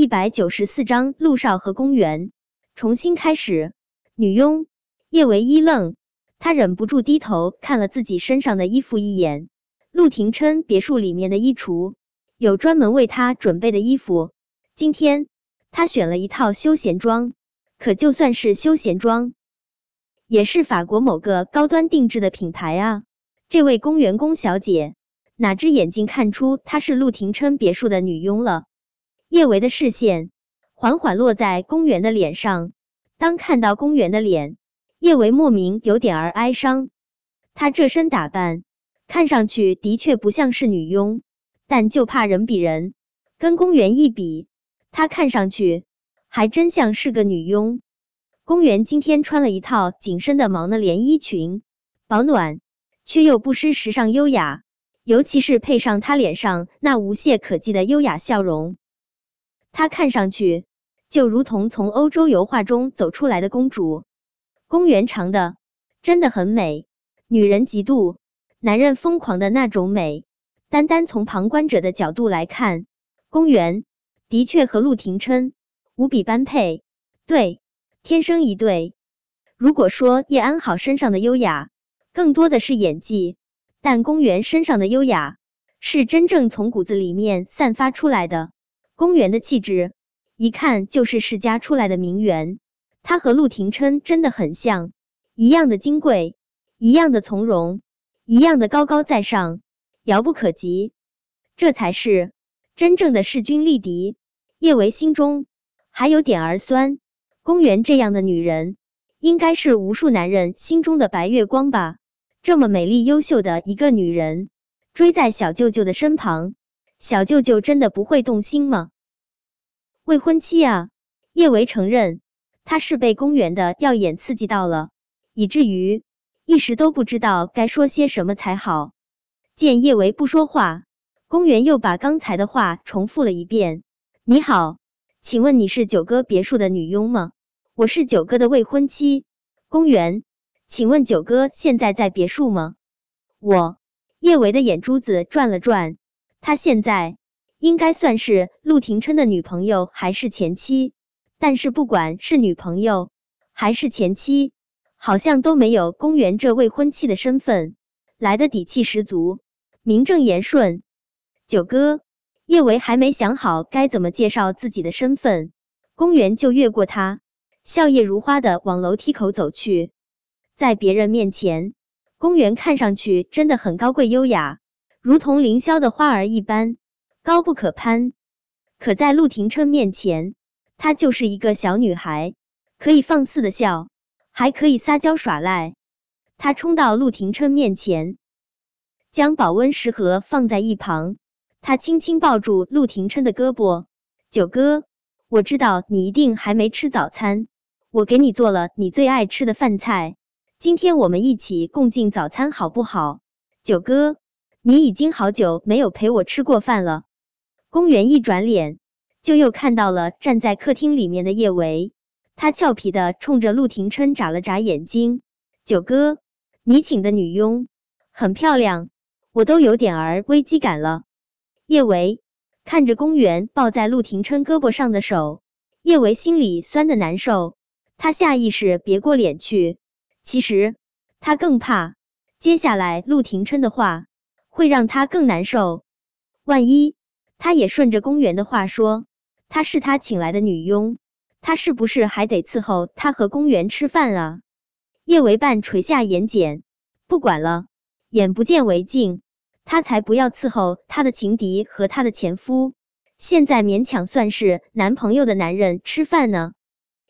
一百九十四章陆少和公园重新开始。女佣叶维一愣，他忍不住低头看了自己身上的衣服一眼。陆廷琛别墅里面的衣橱有专门为他准备的衣服，今天他选了一套休闲装。可就算是休闲装，也是法国某个高端定制的品牌啊。这位公园宫小姐哪只眼睛看出她是陆廷琛别墅的女佣了？叶维的视线缓缓落在公园的脸上，当看到公园的脸，叶维莫名有点儿哀伤。她这身打扮看上去的确不像是女佣，但就怕人比人，跟公园一比，她看上去还真像是个女佣。公园今天穿了一套紧身的毛呢连衣裙，保暖却又不失时尚优雅，尤其是配上她脸上那无懈可击的优雅笑容。她看上去就如同从欧洲油画中走出来的公主。公园长的真的很美，女人嫉妒，男人疯狂的那种美。单单从旁观者的角度来看，公园的确和陆廷琛无比般配，对，天生一对。如果说叶安好身上的优雅更多的是演技，但公园身上的优雅是真正从骨子里面散发出来的。公园的气质，一看就是世家出来的名媛。她和陆廷琛真的很像，一样的金贵，一样的从容，一样的高高在上，遥不可及。这才是真正的势均力敌。叶维心中还有点儿酸。公园这样的女人，应该是无数男人心中的白月光吧？这么美丽优秀的一个女人，追在小舅舅的身旁。小舅舅真的不会动心吗？未婚妻啊！叶维承认，他是被公园的耀眼刺激到了，以至于一时都不知道该说些什么才好。见叶维不说话，公园又把刚才的话重复了一遍：“你好，请问你是九哥别墅的女佣吗？我是九哥的未婚妻。公园，请问九哥现在在别墅吗？我。”叶维的眼珠子转了转。他现在应该算是陆廷琛的女朋友还是前妻？但是不管是女朋友还是前妻，好像都没有公园这未婚妻的身份来的底气十足，名正言顺。九哥，叶维还没想好该怎么介绍自己的身份，公园就越过他，笑靥如花的往楼梯口走去。在别人面前，公园看上去真的很高贵优雅。如同凌霄的花儿一般高不可攀，可在陆廷琛面前，她就是一个小女孩，可以放肆的笑，还可以撒娇耍赖。她冲到陆廷琛面前，将保温食盒放在一旁，她轻轻抱住陆廷琛的胳膊：“九哥，我知道你一定还没吃早餐，我给你做了你最爱吃的饭菜，今天我们一起共进早餐好不好？”九哥。你已经好久没有陪我吃过饭了。公园一转脸，就又看到了站在客厅里面的叶维。他俏皮的冲着陆廷琛眨了眨眼睛：“九哥，你请的女佣很漂亮，我都有点儿危机感了。”叶维看着公园抱在陆廷琛胳膊上的手，叶维心里酸的难受。他下意识别过脸去，其实他更怕接下来陆廷琛的话。会让他更难受。万一他也顺着公园的话说，她是他请来的女佣，他是不是还得伺候他和公园吃饭啊？叶维半垂下眼睑，不管了，眼不见为净，他才不要伺候他的情敌和他的前夫，现在勉强算是男朋友的男人吃饭呢。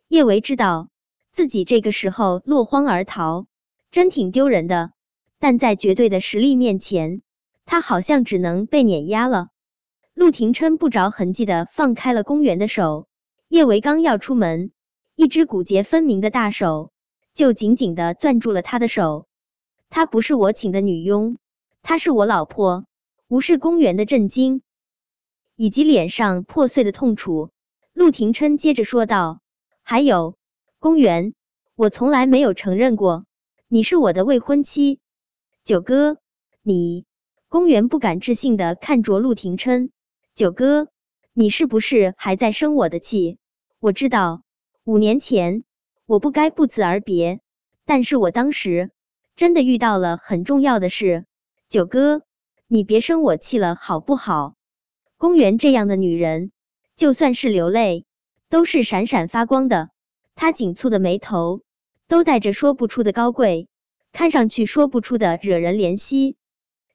叶维知道自己这个时候落荒而逃，真挺丢人的，但在绝对的实力面前。他好像只能被碾压了。陆廷琛不着痕迹的放开了公园的手，叶维刚要出门，一只骨节分明的大手就紧紧的攥住了他的手。她不是我请的女佣，她是我老婆。无视公园的震惊以及脸上破碎的痛楚，陆廷琛接着说道：“还有，公园，我从来没有承认过你是我的未婚妻。九哥，你。”公园不敢置信的看着陆廷琛，九哥，你是不是还在生我的气？我知道五年前我不该不辞而别，但是我当时真的遇到了很重要的事。九哥，你别生我气了，好不好？公园这样的女人，就算是流泪，都是闪闪发光的。她紧蹙的眉头，都带着说不出的高贵，看上去说不出的惹人怜惜。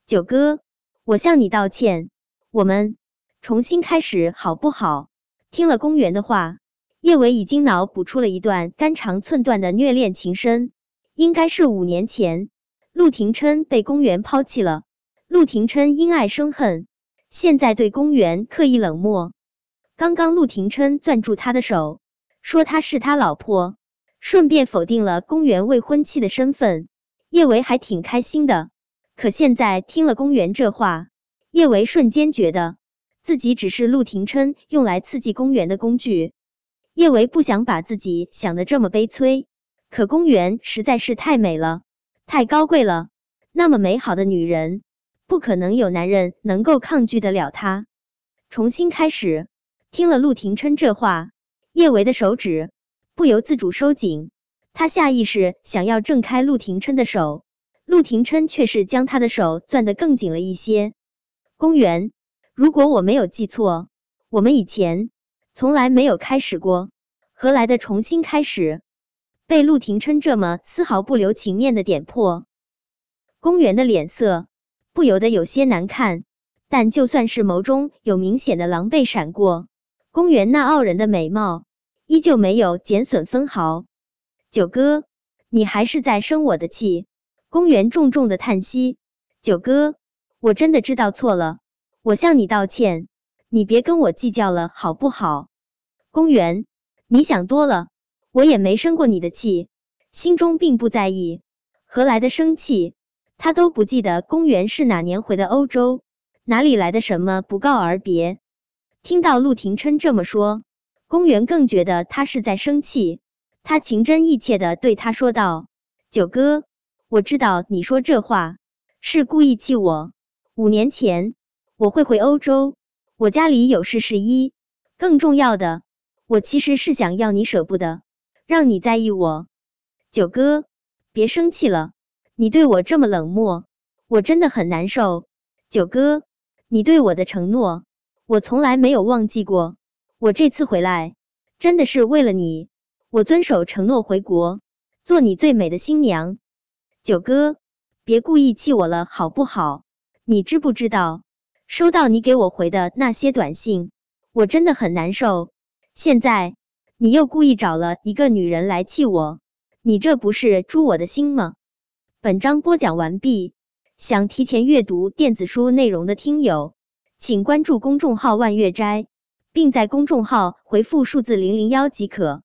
九哥，我向你道歉，我们重新开始好不好？听了公园的话，叶维已经脑补出了一段肝肠寸断的虐恋情深，应该是五年前，陆廷琛被公园抛弃了，陆廷琛因爱生恨。现在对公园刻意冷漠。刚刚陆廷琛攥住他的手，说他是他老婆，顺便否定了公园未婚妻的身份。叶维还挺开心的。可现在听了公园这话，叶维瞬间觉得自己只是陆廷琛用来刺激公园的工具。叶维不想把自己想的这么悲催，可公园实在是太美了，太高贵了，那么美好的女人。不可能有男人能够抗拒得了她。重新开始，听了陆廷琛这话，叶维的手指不由自主收紧，他下意识想要挣开陆廷琛的手，陆廷琛却是将他的手攥得更紧了一些。公园，如果我没有记错，我们以前从来没有开始过，何来的重新开始？被陆廷琛这么丝毫不留情面的点破，公园的脸色。不由得有些难看，但就算是眸中有明显的狼狈闪过，公园那傲人的美貌依旧没有减损分毫。九哥，你还是在生我的气。公园重重的叹息。九哥，我真的知道错了，我向你道歉，你别跟我计较了，好不好？公园，你想多了，我也没生过你的气，心中并不在意，何来的生气？他都不记得公园是哪年回的欧洲，哪里来的什么不告而别？听到陆廷琛这么说，公园更觉得他是在生气。他情真意切的对他说道：“九哥，我知道你说这话是故意气我。五年前我会回欧洲，我家里有事是一，更重要的，我其实是想要你舍不得，让你在意我。九哥，别生气了。”你对我这么冷漠，我真的很难受。九哥，你对我的承诺，我从来没有忘记过。我这次回来，真的是为了你。我遵守承诺回国，做你最美的新娘。九哥，别故意气我了，好不好？你知不知道，收到你给我回的那些短信，我真的很难受。现在你又故意找了一个女人来气我，你这不是诛我的心吗？本章播讲完毕，想提前阅读电子书内容的听友，请关注公众号万月斋，并在公众号回复数字零零幺即可。